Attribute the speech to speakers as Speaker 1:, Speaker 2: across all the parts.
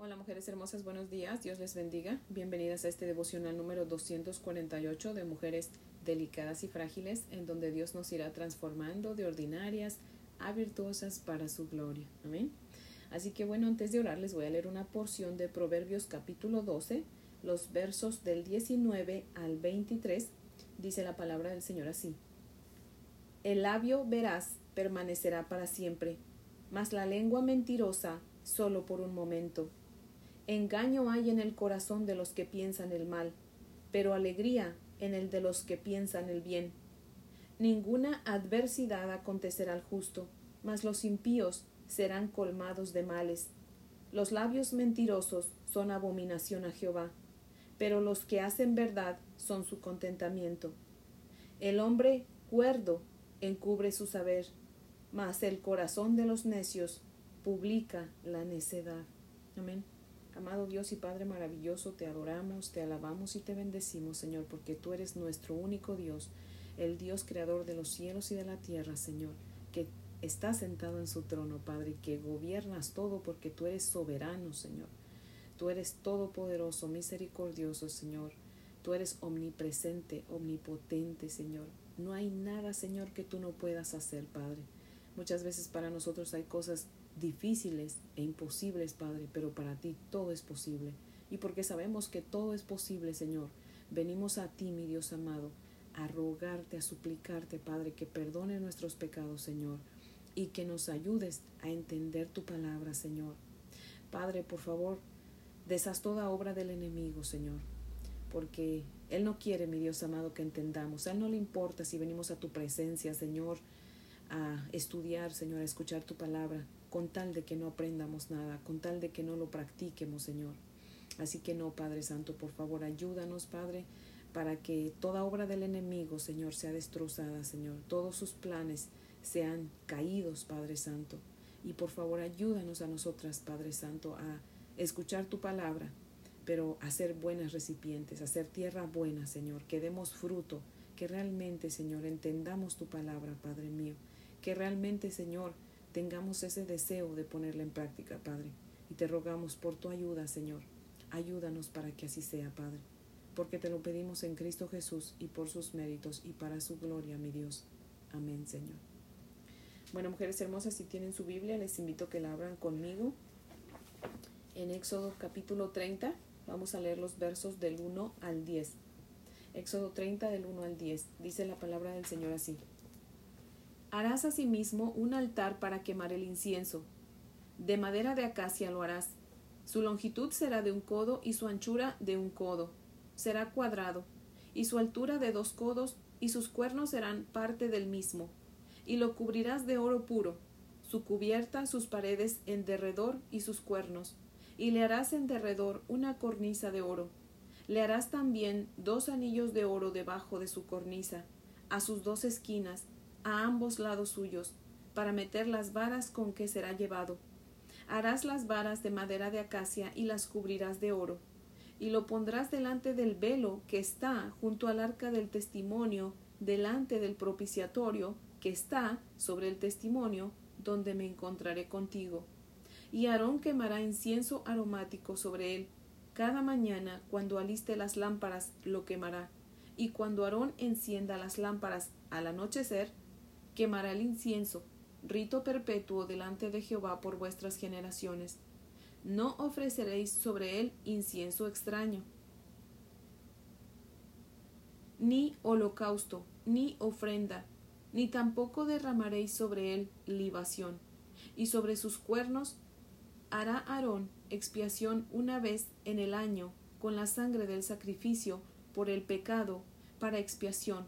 Speaker 1: Hola mujeres hermosas, buenos días, Dios les bendiga. Bienvenidas a este devocional número 248 de mujeres delicadas y frágiles, en donde Dios nos irá transformando de ordinarias a virtuosas para su gloria. Amén. Así que bueno, antes de orar les voy a leer una porción de Proverbios capítulo 12, los versos del 19 al 23. Dice la palabra del Señor así. El labio veraz permanecerá para siempre, mas la lengua mentirosa solo por un momento. Engaño hay en el corazón de los que piensan el mal, pero alegría en el de los que piensan el bien. Ninguna adversidad acontecerá al justo, mas los impíos serán colmados de males. Los labios mentirosos son abominación a Jehová, pero los que hacen verdad son su contentamiento. El hombre cuerdo encubre su saber, mas el corazón de los necios publica la necedad. Amén. Amado Dios y Padre maravilloso, te adoramos, te alabamos y te bendecimos, Señor, porque tú eres nuestro único Dios, el Dios creador de los cielos y de la tierra, Señor, que está sentado en su trono, Padre, que gobiernas todo porque tú eres soberano, Señor. Tú eres todopoderoso, misericordioso, Señor. Tú eres omnipresente, omnipotente, Señor. No hay nada, Señor, que tú no puedas hacer, Padre. Muchas veces para nosotros hay cosas difíciles e imposibles, Padre, pero para ti todo es posible. Y porque sabemos que todo es posible, Señor, venimos a ti, mi Dios amado, a rogarte, a suplicarte, Padre, que perdone nuestros pecados, Señor, y que nos ayudes a entender tu palabra, Señor. Padre, por favor, deshaz toda obra del enemigo, Señor, porque Él no quiere, mi Dios amado, que entendamos. A Él no le importa si venimos a tu presencia, Señor, a estudiar, Señor, a escuchar tu palabra, con tal de que no aprendamos nada, con tal de que no lo practiquemos, Señor. Así que no, Padre Santo, por favor, ayúdanos, Padre, para que toda obra del enemigo, Señor, sea destrozada, Señor. Todos sus planes sean caídos, Padre Santo. Y por favor, ayúdanos a nosotras, Padre Santo, a escuchar tu palabra, pero a ser buenas recipientes, a ser tierra buena, Señor, que demos fruto, que realmente, Señor, entendamos tu palabra, Padre mío, que realmente, Señor, tengamos ese deseo de ponerla en práctica, Padre. Y te rogamos por tu ayuda, Señor. Ayúdanos para que así sea, Padre. Porque te lo pedimos en Cristo Jesús y por sus méritos y para su gloria, mi Dios. Amén, Señor. Bueno, mujeres hermosas, si tienen su Biblia, les invito a que la abran conmigo. En Éxodo capítulo 30, vamos a leer los versos del 1 al 10. Éxodo 30 del 1 al 10. Dice la palabra del Señor así. Harás asimismo un altar para quemar el incienso. De madera de acacia lo harás. Su longitud será de un codo y su anchura de un codo. Será cuadrado, y su altura de dos codos, y sus cuernos serán parte del mismo. Y lo cubrirás de oro puro, su cubierta, sus paredes en derredor y sus cuernos. Y le harás en derredor una cornisa de oro. Le harás también dos anillos de oro debajo de su cornisa, a sus dos esquinas, a ambos lados suyos, para meter las varas con que será llevado. Harás las varas de madera de acacia y las cubrirás de oro, y lo pondrás delante del velo que está junto al arca del testimonio, delante del propiciatorio que está sobre el testimonio, donde me encontraré contigo. Y Aarón quemará incienso aromático sobre él. Cada mañana, cuando aliste las lámparas, lo quemará. Y cuando Aarón encienda las lámparas al anochecer, quemará el incienso, rito perpetuo delante de Jehová por vuestras generaciones. No ofreceréis sobre él incienso extraño, ni holocausto, ni ofrenda, ni tampoco derramaréis sobre él libación, y sobre sus cuernos hará Aarón expiación una vez en el año con la sangre del sacrificio por el pecado para expiación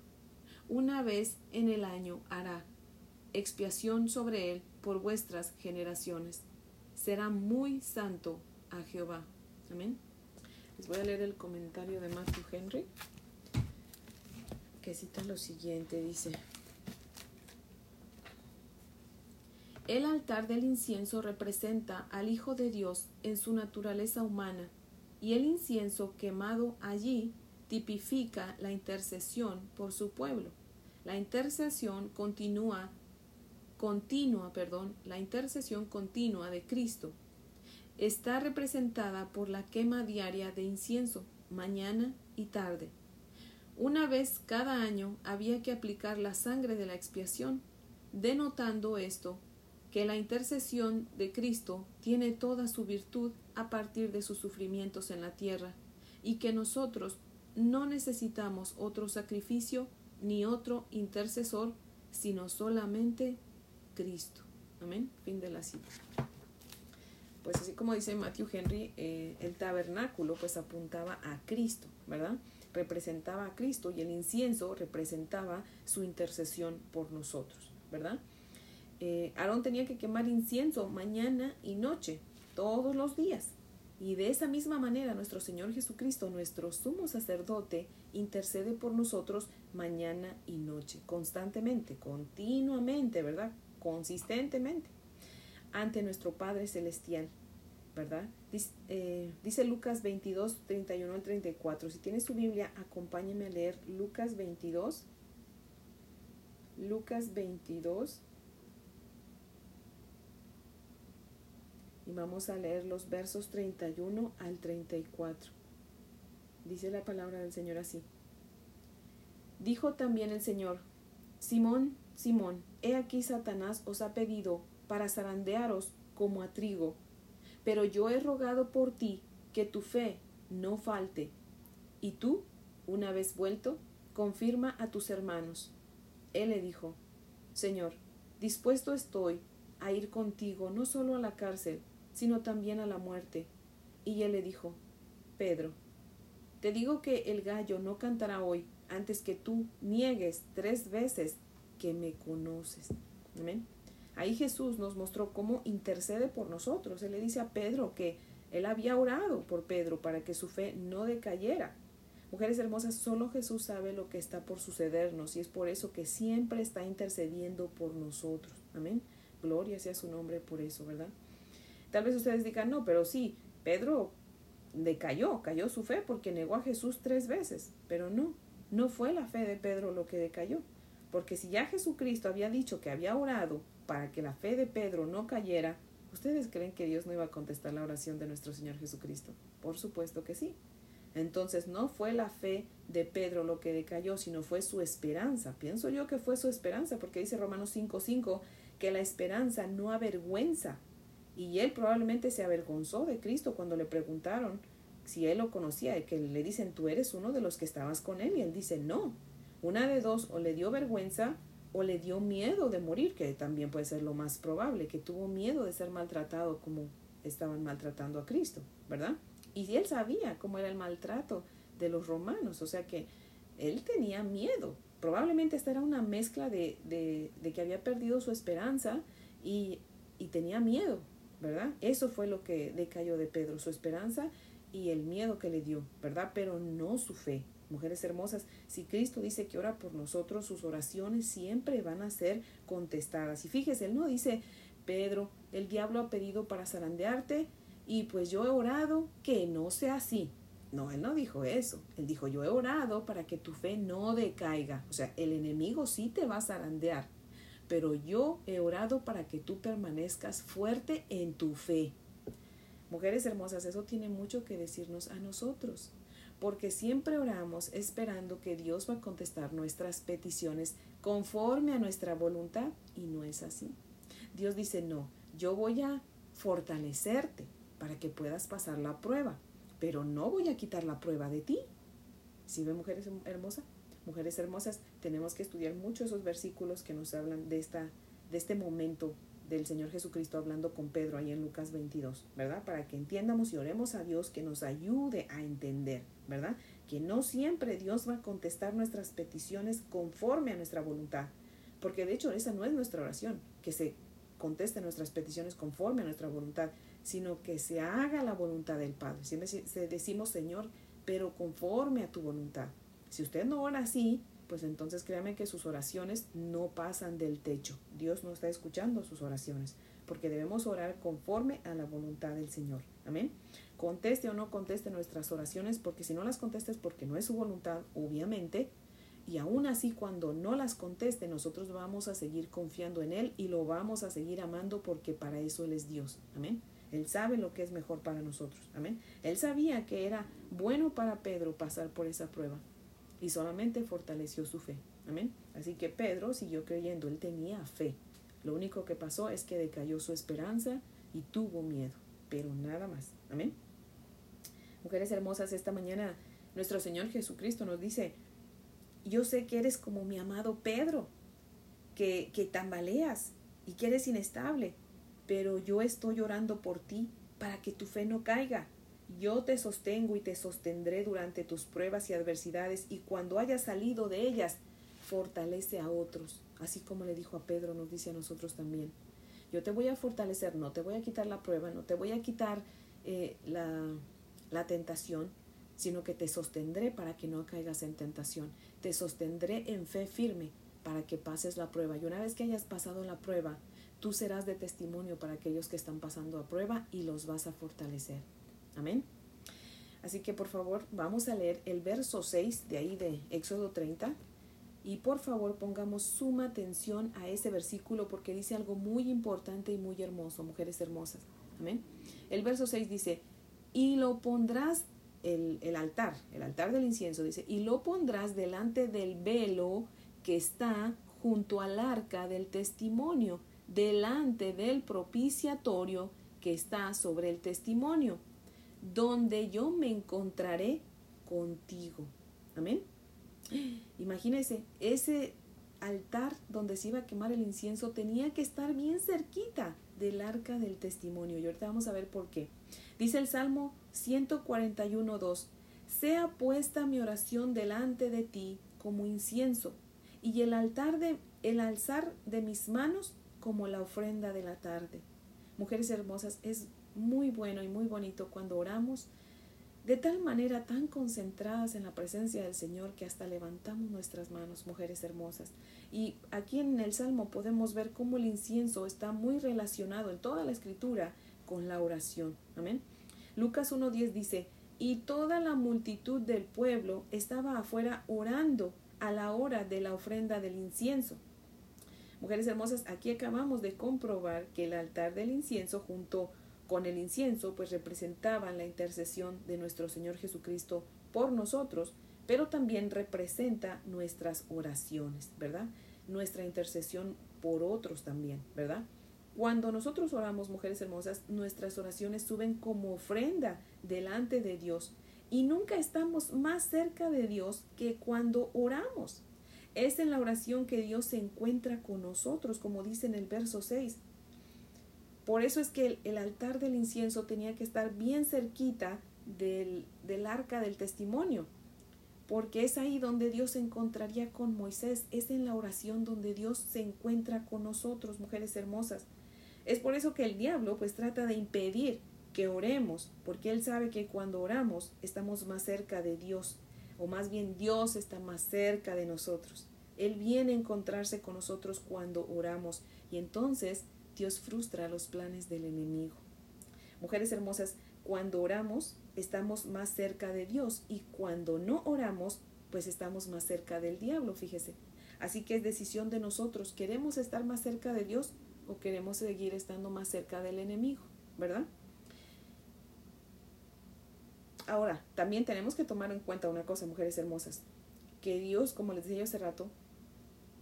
Speaker 1: una vez en el año hará expiación sobre él por vuestras generaciones. Será muy santo a Jehová. Amén. Les voy a leer el comentario de Matthew Henry, que cita lo siguiente, dice. El altar del incienso representa al Hijo de Dios en su naturaleza humana, y el incienso quemado allí tipifica la intercesión por su pueblo. La intercesión continúa, continua, perdón, la intercesión continua de Cristo. está representada por la quema diaria de incienso, mañana y tarde. Una vez cada año había que aplicar la sangre de la expiación, denotando esto que la intercesión de Cristo tiene toda su virtud a partir de sus sufrimientos en la tierra, y que nosotros no necesitamos otro sacrificio ni otro intercesor, sino solamente Cristo. Amén. Fin de la cita. Pues así como dice Matthew Henry, eh, el tabernáculo pues apuntaba a Cristo, ¿verdad? Representaba a Cristo y el incienso representaba su intercesión por nosotros, ¿verdad? Eh, Aarón tenía que quemar incienso mañana y noche, todos los días. Y de esa misma manera nuestro Señor Jesucristo, nuestro sumo sacerdote, intercede por nosotros mañana y noche, constantemente, continuamente, ¿verdad? Consistentemente, ante nuestro Padre Celestial, ¿verdad? Dice, eh, dice Lucas 22, 31 al 34. Si tienes tu Biblia, acompáñame a leer Lucas 22. Lucas 22, Y vamos a leer los versos 31 al 34. Dice la palabra del Señor así. Dijo también el Señor, Simón, Simón, he aquí Satanás os ha pedido para zarandearos como a trigo, pero yo he rogado por ti que tu fe no falte. Y tú, una vez vuelto, confirma a tus hermanos. Él le dijo, Señor, dispuesto estoy a ir contigo no solo a la cárcel, sino también a la muerte. Y él le dijo, Pedro, te digo que el gallo no cantará hoy antes que tú niegues tres veces que me conoces. Amén. Ahí Jesús nos mostró cómo intercede por nosotros. Él le dice a Pedro que él había orado por Pedro para que su fe no decayera. Mujeres hermosas, solo Jesús sabe lo que está por sucedernos y es por eso que siempre está intercediendo por nosotros. Amén. Gloria sea su nombre por eso, ¿verdad? Tal vez ustedes digan, no, pero sí, Pedro decayó, cayó su fe porque negó a Jesús tres veces, pero no, no fue la fe de Pedro lo que decayó, porque si ya Jesucristo había dicho que había orado para que la fe de Pedro no cayera, ¿ustedes creen que Dios no iba a contestar la oración de nuestro Señor Jesucristo? Por supuesto que sí. Entonces no fue la fe de Pedro lo que decayó, sino fue su esperanza. Pienso yo que fue su esperanza, porque dice Romanos 5:5 que la esperanza no avergüenza, y él probablemente se avergonzó de Cristo cuando le preguntaron si él lo conocía, que le dicen, tú eres uno de los que estabas con él. Y él dice, no. Una de dos, o le dio vergüenza o le dio miedo de morir, que también puede ser lo más probable, que tuvo miedo de ser maltratado como estaban maltratando a Cristo, ¿verdad? Y él sabía cómo era el maltrato de los romanos, o sea que él tenía miedo. Probablemente esta era una mezcla de, de, de que había perdido su esperanza y, y tenía miedo, ¿verdad? Eso fue lo que decayó de Pedro, su esperanza y el miedo que le dio, ¿verdad? Pero no su fe. Mujeres hermosas, si Cristo dice que ora por nosotros, sus oraciones siempre van a ser contestadas. Y fíjese, él no dice, Pedro, el diablo ha pedido para zarandearte y pues yo he orado que no sea así. No, él no dijo eso. Él dijo, yo he orado para que tu fe no decaiga. O sea, el enemigo sí te va a zarandear, pero yo he orado para que tú permanezcas fuerte en tu fe. Mujeres hermosas, eso tiene mucho que decirnos a nosotros, porque siempre oramos esperando que Dios va a contestar nuestras peticiones conforme a nuestra voluntad y no es así. Dios dice, no, yo voy a fortalecerte para que puedas pasar la prueba, pero no voy a quitar la prueba de ti. ¿Sí ve, mujeres hermosas? Mujeres hermosas, tenemos que estudiar mucho esos versículos que nos hablan de, esta, de este momento del Señor Jesucristo hablando con Pedro ahí en Lucas 22, ¿verdad? Para que entiendamos y oremos a Dios que nos ayude a entender, ¿verdad? Que no siempre Dios va a contestar nuestras peticiones conforme a nuestra voluntad, porque de hecho esa no es nuestra oración, que se conteste nuestras peticiones conforme a nuestra voluntad, sino que se haga la voluntad del Padre. Siempre decimos, Señor, pero conforme a tu voluntad. Si usted no ora así, pues entonces créame que sus oraciones no pasan del techo. Dios no está escuchando sus oraciones, porque debemos orar conforme a la voluntad del Señor. Amén. Conteste o no conteste nuestras oraciones, porque si no las conteste es porque no es su voluntad, obviamente. Y aún así, cuando no las conteste, nosotros vamos a seguir confiando en Él y lo vamos a seguir amando porque para eso Él es Dios. Amén. Él sabe lo que es mejor para nosotros. Amén. Él sabía que era bueno para Pedro pasar por esa prueba y solamente fortaleció su fe. Amén. Así que Pedro siguió creyendo, él tenía fe. Lo único que pasó es que decayó su esperanza y tuvo miedo, pero nada más. Amén. Mujeres hermosas, esta mañana nuestro Señor Jesucristo nos dice, yo sé que eres como mi amado Pedro, que, que tambaleas y que eres inestable, pero yo estoy orando por ti para que tu fe no caiga. Yo te sostengo y te sostendré durante tus pruebas y adversidades y cuando hayas salido de ellas, fortalece a otros, así como le dijo a Pedro, nos dice a nosotros también. Yo te voy a fortalecer, no te voy a quitar la prueba, no te voy a quitar eh, la, la tentación, sino que te sostendré para que no caigas en tentación. Te sostendré en fe firme para que pases la prueba. Y una vez que hayas pasado la prueba, tú serás de testimonio para aquellos que están pasando a prueba y los vas a fortalecer. Amén. Así que por favor vamos a leer el verso 6 de ahí de Éxodo 30 y por favor pongamos suma atención a ese versículo porque dice algo muy importante y muy hermoso, mujeres hermosas. Amén. El verso 6 dice, y lo pondrás, el, el altar, el altar del incienso, dice, y lo pondrás delante del velo que está junto al arca del testimonio, delante del propiciatorio que está sobre el testimonio, donde yo me encontraré contigo. Amén. Imagínense, ese altar donde se iba a quemar el incienso tenía que estar bien cerquita del arca del testimonio. Y ahorita vamos a ver por qué. Dice el Salmo 141.2, sea puesta mi oración delante de ti como incienso, y el altar de el alzar de mis manos como la ofrenda de la tarde. Mujeres hermosas, es muy bueno y muy bonito cuando oramos de tal manera tan concentradas en la presencia del Señor que hasta levantamos nuestras manos, mujeres hermosas. Y aquí en el Salmo podemos ver cómo el incienso está muy relacionado en toda la escritura con la oración. Amén. Lucas 1.10 dice, y toda la multitud del pueblo estaba afuera orando a la hora de la ofrenda del incienso. Mujeres hermosas, aquí acabamos de comprobar que el altar del incienso junto con el incienso, pues representaban la intercesión de nuestro Señor Jesucristo por nosotros, pero también representa nuestras oraciones, ¿verdad? Nuestra intercesión por otros también, ¿verdad? Cuando nosotros oramos, mujeres hermosas, nuestras oraciones suben como ofrenda delante de Dios y nunca estamos más cerca de Dios que cuando oramos. Es en la oración que Dios se encuentra con nosotros, como dice en el verso 6. Por eso es que el, altar del incienso tenía que estar bien cerquita del, del arca del testimonio, porque es ahí donde Dios se encontraría con Moisés, es en la oración donde Dios se encuentra con nosotros, mujeres hermosas. Es por eso que el diablo pues trata de impedir que oremos, porque él sabe que cuando oramos estamos más cerca de Dios, o más bien Dios está más cerca de nosotros. Él viene a encontrarse con nosotros cuando oramos y entonces Dios frustra los planes del enemigo. Mujeres hermosas, cuando oramos estamos más cerca de Dios y cuando no oramos pues estamos más cerca del diablo, fíjese. Así que es decisión de nosotros, ¿queremos estar más cerca de Dios o queremos seguir estando más cerca del enemigo? ¿Verdad? Ahora, también tenemos que tomar en cuenta una cosa, mujeres hermosas, que Dios, como les decía hace rato,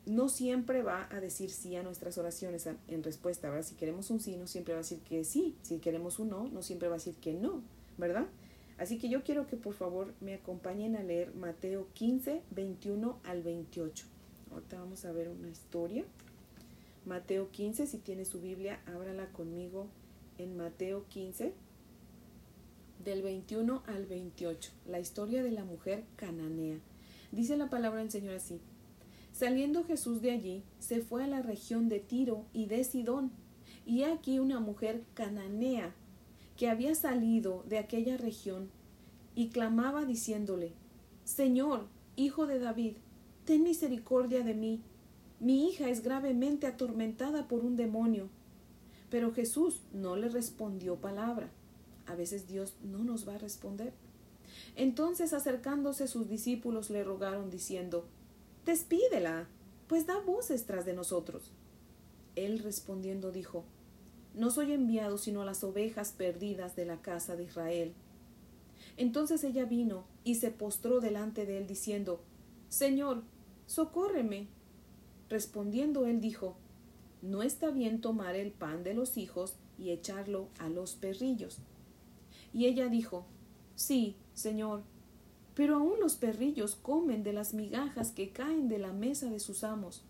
Speaker 1: no siempre va a decir sí a nuestras oraciones en respuesta, ¿verdad? Si queremos un sí, no siempre va a decir que sí. Si queremos un no, no siempre va a decir que no, ¿verdad? Así que yo quiero que por favor me acompañen a leer Mateo 15, 21 al 28. Ahorita vamos a ver una historia. Mateo 15, si tiene su Biblia, ábrala conmigo en Mateo 15, del 21 al 28. La historia de la mujer cananea. Dice la palabra del Señor así. Saliendo Jesús de allí, se fue a la región de Tiro y de Sidón, y aquí una mujer cananea que había salido de aquella región y clamaba diciéndole, Señor, hijo de David, ten misericordia de mí. Mi hija es gravemente atormentada por un demonio. Pero Jesús no le respondió palabra. A veces Dios no nos va a responder. Entonces acercándose sus discípulos le rogaron diciendo, Despídela, pues da voces tras de nosotros. Él respondiendo dijo, no soy enviado sino a las ovejas perdidas de la casa de Israel. Entonces ella vino y se postró delante de él diciendo, Señor, socórreme. Respondiendo él dijo, No está bien tomar el pan de los hijos y echarlo a los perrillos. Y ella dijo, Sí, Señor, pero aún los perrillos comen de las migajas que caen de la mesa de sus amos.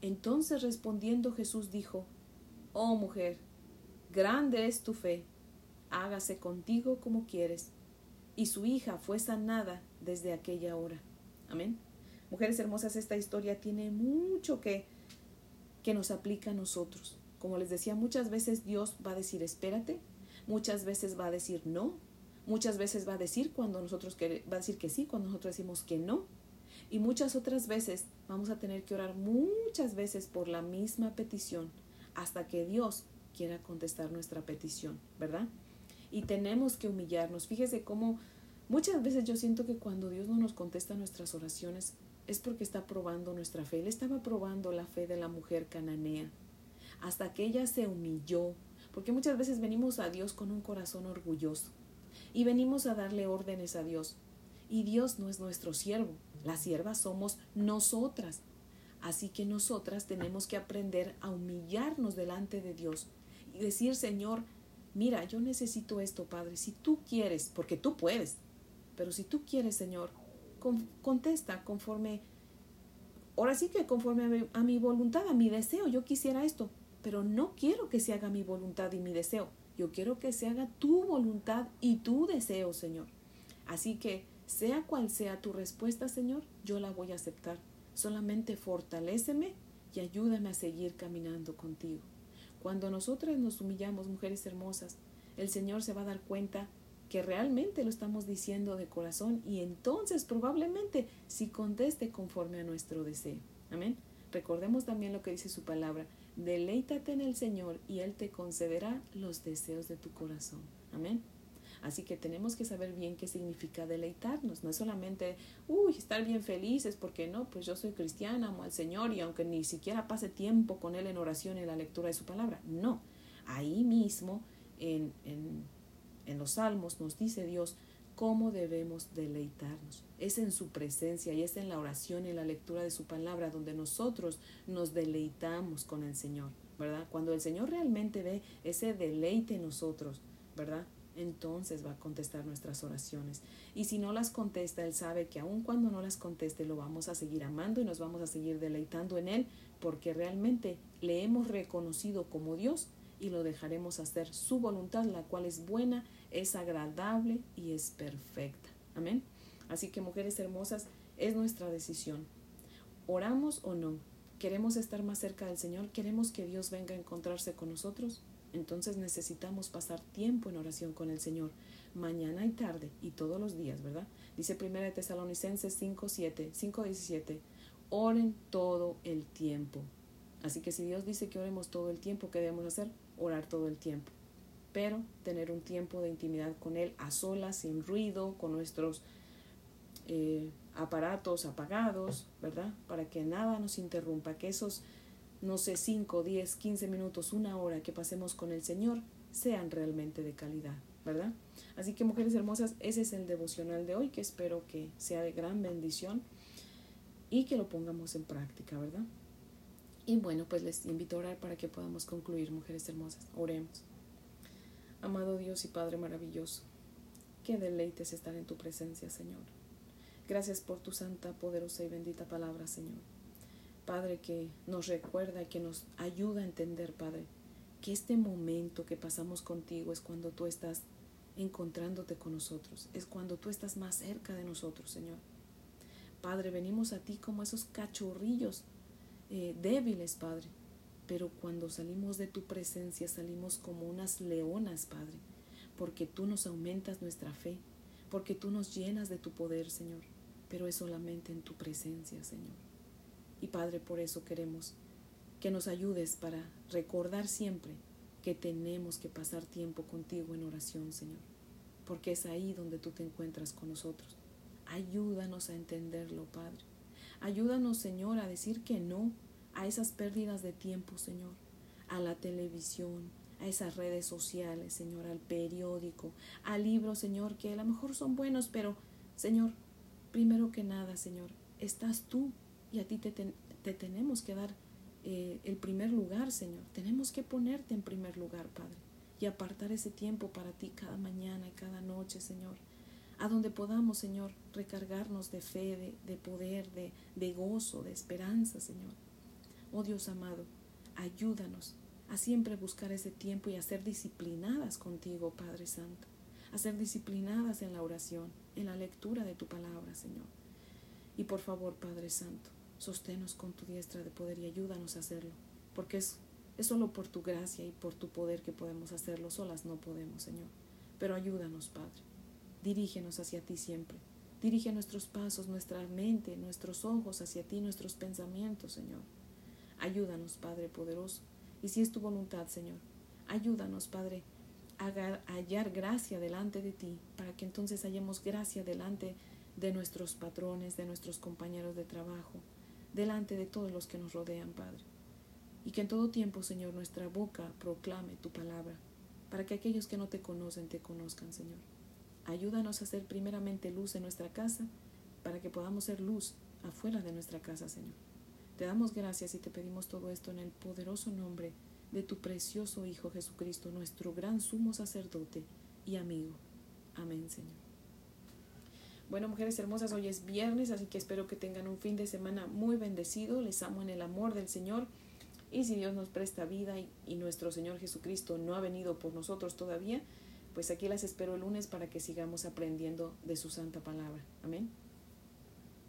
Speaker 1: Entonces respondiendo Jesús dijo, Oh mujer, grande es tu fe, hágase contigo como quieres. Y su hija fue sanada desde aquella hora. Amén. Mujeres hermosas, esta historia tiene mucho que, que nos aplica a nosotros. Como les decía, muchas veces Dios va a decir espérate, muchas veces va a decir no, muchas veces va a decir cuando nosotros va a decir que sí, cuando nosotros decimos que no. Y muchas otras veces vamos a tener que orar muchas veces por la misma petición hasta que Dios quiera contestar nuestra petición, ¿verdad? Y tenemos que humillarnos. Fíjese cómo muchas veces yo siento que cuando Dios no nos contesta nuestras oraciones es porque está probando nuestra fe. Él estaba probando la fe de la mujer cananea hasta que ella se humilló, porque muchas veces venimos a Dios con un corazón orgulloso y venimos a darle órdenes a Dios. Y Dios no es nuestro siervo, las siervas somos nosotras. Así que nosotras tenemos que aprender a humillarnos delante de Dios y decir, Señor, mira, yo necesito esto, Padre, si tú quieres, porque tú puedes, pero si tú quieres, Señor, contesta conforme, ahora sí que conforme a mi, a mi voluntad, a mi deseo, yo quisiera esto, pero no quiero que se haga mi voluntad y mi deseo, yo quiero que se haga tu voluntad y tu deseo, Señor. Así que, sea cual sea tu respuesta, Señor, yo la voy a aceptar Solamente fortaléceme y ayúdame a seguir caminando contigo. Cuando nosotras nos humillamos, mujeres hermosas, el Señor se va a dar cuenta que realmente lo estamos diciendo de corazón y entonces probablemente si conteste conforme a nuestro deseo. Amén. Recordemos también lo que dice su palabra. Deleítate en el Señor y Él te concederá los deseos de tu corazón. Amén. Así que tenemos que saber bien qué significa deleitarnos. No es solamente, uy, estar bien felices porque no, pues yo soy cristiana, amo al Señor y aunque ni siquiera pase tiempo con Él en oración y la lectura de su palabra. No, ahí mismo en, en, en los salmos nos dice Dios cómo debemos deleitarnos. Es en su presencia y es en la oración y en la lectura de su palabra donde nosotros nos deleitamos con el Señor, ¿verdad? Cuando el Señor realmente ve ese deleite en nosotros, ¿verdad? entonces va a contestar nuestras oraciones. Y si no las contesta, Él sabe que aun cuando no las conteste, lo vamos a seguir amando y nos vamos a seguir deleitando en Él, porque realmente le hemos reconocido como Dios y lo dejaremos hacer su voluntad, la cual es buena, es agradable y es perfecta. Amén. Así que mujeres hermosas, es nuestra decisión. ¿Oramos o no? ¿Queremos estar más cerca del Señor? ¿Queremos que Dios venga a encontrarse con nosotros? Entonces necesitamos pasar tiempo en oración con el Señor, mañana y tarde y todos los días, ¿verdad? Dice 1 de Tesalonicenses 5, 7, 5, 17, oren todo el tiempo. Así que si Dios dice que oremos todo el tiempo, ¿qué debemos hacer? Orar todo el tiempo. Pero tener un tiempo de intimidad con Él a solas, sin ruido, con nuestros eh, aparatos apagados, ¿verdad? Para que nada nos interrumpa, que esos no sé, 5, 10, 15 minutos, una hora que pasemos con el Señor, sean realmente de calidad, ¿verdad? Así que mujeres hermosas, ese es el devocional de hoy que espero que sea de gran bendición y que lo pongamos en práctica, ¿verdad? Y bueno, pues les invito a orar para que podamos concluir, mujeres hermosas. Oremos. Amado Dios y Padre maravilloso, qué deleites estar en tu presencia, Señor. Gracias por tu santa, poderosa y bendita palabra, Señor. Padre, que nos recuerda y que nos ayuda a entender, Padre, que este momento que pasamos contigo es cuando tú estás encontrándote con nosotros, es cuando tú estás más cerca de nosotros, Señor. Padre, venimos a ti como esos cachorrillos eh, débiles, Padre, pero cuando salimos de tu presencia salimos como unas leonas, Padre, porque tú nos aumentas nuestra fe, porque tú nos llenas de tu poder, Señor, pero es solamente en tu presencia, Señor. Y Padre, por eso queremos que nos ayudes para recordar siempre que tenemos que pasar tiempo contigo en oración, Señor, porque es ahí donde tú te encuentras con nosotros. Ayúdanos a entenderlo, Padre. Ayúdanos, Señor, a decir que no a esas pérdidas de tiempo, Señor, a la televisión, a esas redes sociales, Señor, al periódico, a libros, Señor, que a lo mejor son buenos, pero, Señor, primero que nada, Señor, estás tú y a ti te, te tenemos que dar eh, el primer lugar, Señor. Tenemos que ponerte en primer lugar, Padre, y apartar ese tiempo para ti cada mañana y cada noche, Señor. A donde podamos, Señor, recargarnos de fe, de, de poder, de, de gozo, de esperanza, Señor. Oh Dios amado, ayúdanos a siempre buscar ese tiempo y a ser disciplinadas contigo, Padre Santo. A ser disciplinadas en la oración, en la lectura de tu palabra, Señor. Y por favor, Padre Santo, Sosténos con tu diestra de poder y ayúdanos a hacerlo, porque es, es solo por tu gracia y por tu poder que podemos hacerlo, solas no podemos, Señor. Pero ayúdanos, Padre. Dirígenos hacia ti siempre. Dirige nuestros pasos, nuestra mente, nuestros ojos hacia ti, nuestros pensamientos, Señor. Ayúdanos, Padre poderoso. Y si es tu voluntad, Señor, ayúdanos, Padre, a hallar gracia delante de ti, para que entonces hallemos gracia delante de nuestros patrones, de nuestros compañeros de trabajo, delante de todos los que nos rodean, Padre. Y que en todo tiempo, Señor, nuestra boca proclame tu palabra, para que aquellos que no te conocen te conozcan, Señor. Ayúdanos a ser primeramente luz en nuestra casa, para que podamos ser luz afuera de nuestra casa, Señor. Te damos gracias y te pedimos todo esto en el poderoso nombre de tu precioso Hijo Jesucristo, nuestro gran sumo sacerdote y amigo. Amén, Señor. Bueno, mujeres hermosas, hoy es viernes, así que espero que tengan un fin de semana muy bendecido. Les amo en el amor del Señor. Y si Dios nos presta vida y, y, nuestro Señor Jesucristo no ha venido por nosotros todavía, pues aquí las espero el lunes para que sigamos aprendiendo de su santa palabra. Amén.